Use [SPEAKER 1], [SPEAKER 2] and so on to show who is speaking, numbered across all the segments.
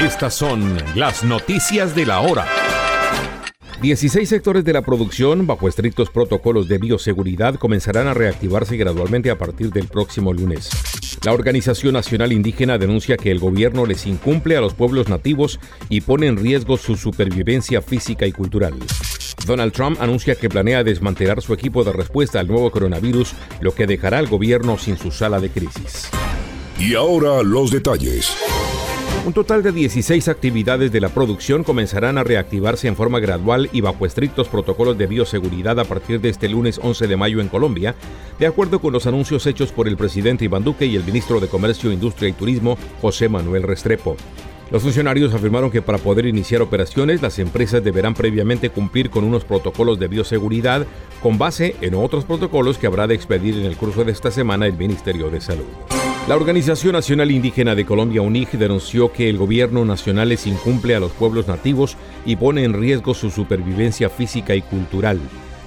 [SPEAKER 1] Estas son las noticias de la hora. 16 sectores de la producción, bajo estrictos protocolos de bioseguridad, comenzarán a reactivarse gradualmente a partir del próximo lunes. La Organización Nacional Indígena denuncia que el gobierno les incumple a los pueblos nativos y pone en riesgo su supervivencia física y cultural. Donald Trump anuncia que planea desmantelar su equipo de respuesta al nuevo coronavirus, lo que dejará al gobierno sin su sala de crisis.
[SPEAKER 2] Y ahora los detalles.
[SPEAKER 1] Un total de 16 actividades de la producción comenzarán a reactivarse en forma gradual y bajo estrictos protocolos de bioseguridad a partir de este lunes 11 de mayo en Colombia, de acuerdo con los anuncios hechos por el presidente Iván Duque y el ministro de Comercio, Industria y Turismo, José Manuel Restrepo. Los funcionarios afirmaron que para poder iniciar operaciones, las empresas deberán previamente cumplir con unos protocolos de bioseguridad con base en otros protocolos que habrá de expedir en el curso de esta semana el Ministerio de Salud. La Organización Nacional Indígena de Colombia, UNIG, denunció que el gobierno nacional les incumple a los pueblos nativos y pone en riesgo su supervivencia física y cultural.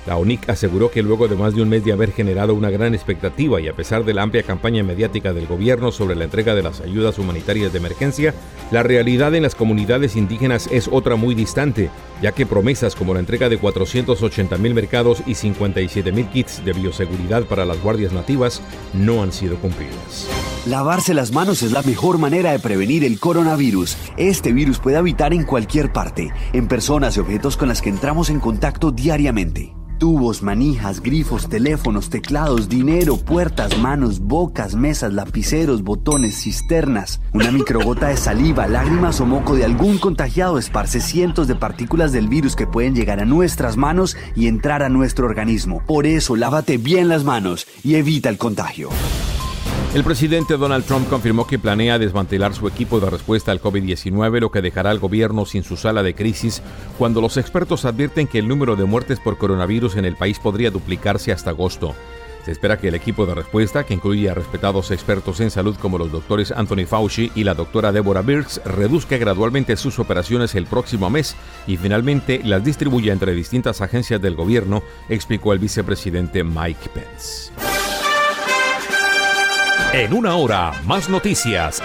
[SPEAKER 1] La ONIC aseguró que luego de más de un mes de haber generado una gran expectativa y a pesar de la amplia campaña mediática del gobierno sobre la entrega de las ayudas humanitarias de emergencia, la realidad en las comunidades indígenas es otra muy distante, ya que promesas como la entrega de 480 mil mercados y 57 mil kits de bioseguridad para las guardias nativas no han sido cumplidas.
[SPEAKER 3] Lavarse las manos es la mejor manera de prevenir el coronavirus. Este virus puede habitar en cualquier parte, en personas y objetos con las que entramos en contacto diariamente. Tubos, manijas, grifos, teléfonos, teclados, dinero, puertas, manos, bocas, mesas, lapiceros, botones, cisternas. Una microgota de saliva, lágrimas o moco de algún contagiado esparce cientos de partículas del virus que pueden llegar a nuestras manos y entrar a nuestro organismo. Por eso, lávate bien las manos y evita el contagio.
[SPEAKER 1] El presidente Donald Trump confirmó que planea desmantelar su equipo de respuesta al COVID-19, lo que dejará al gobierno sin su sala de crisis, cuando los expertos advierten que el número de muertes por coronavirus en el país podría duplicarse hasta agosto. Se espera que el equipo de respuesta, que incluye a respetados expertos en salud como los doctores Anthony Fauci y la doctora Deborah Birx, reduzca gradualmente sus operaciones el próximo mes y finalmente las distribuya entre distintas agencias del gobierno, explicó el vicepresidente Mike Pence. En una hora, más noticias.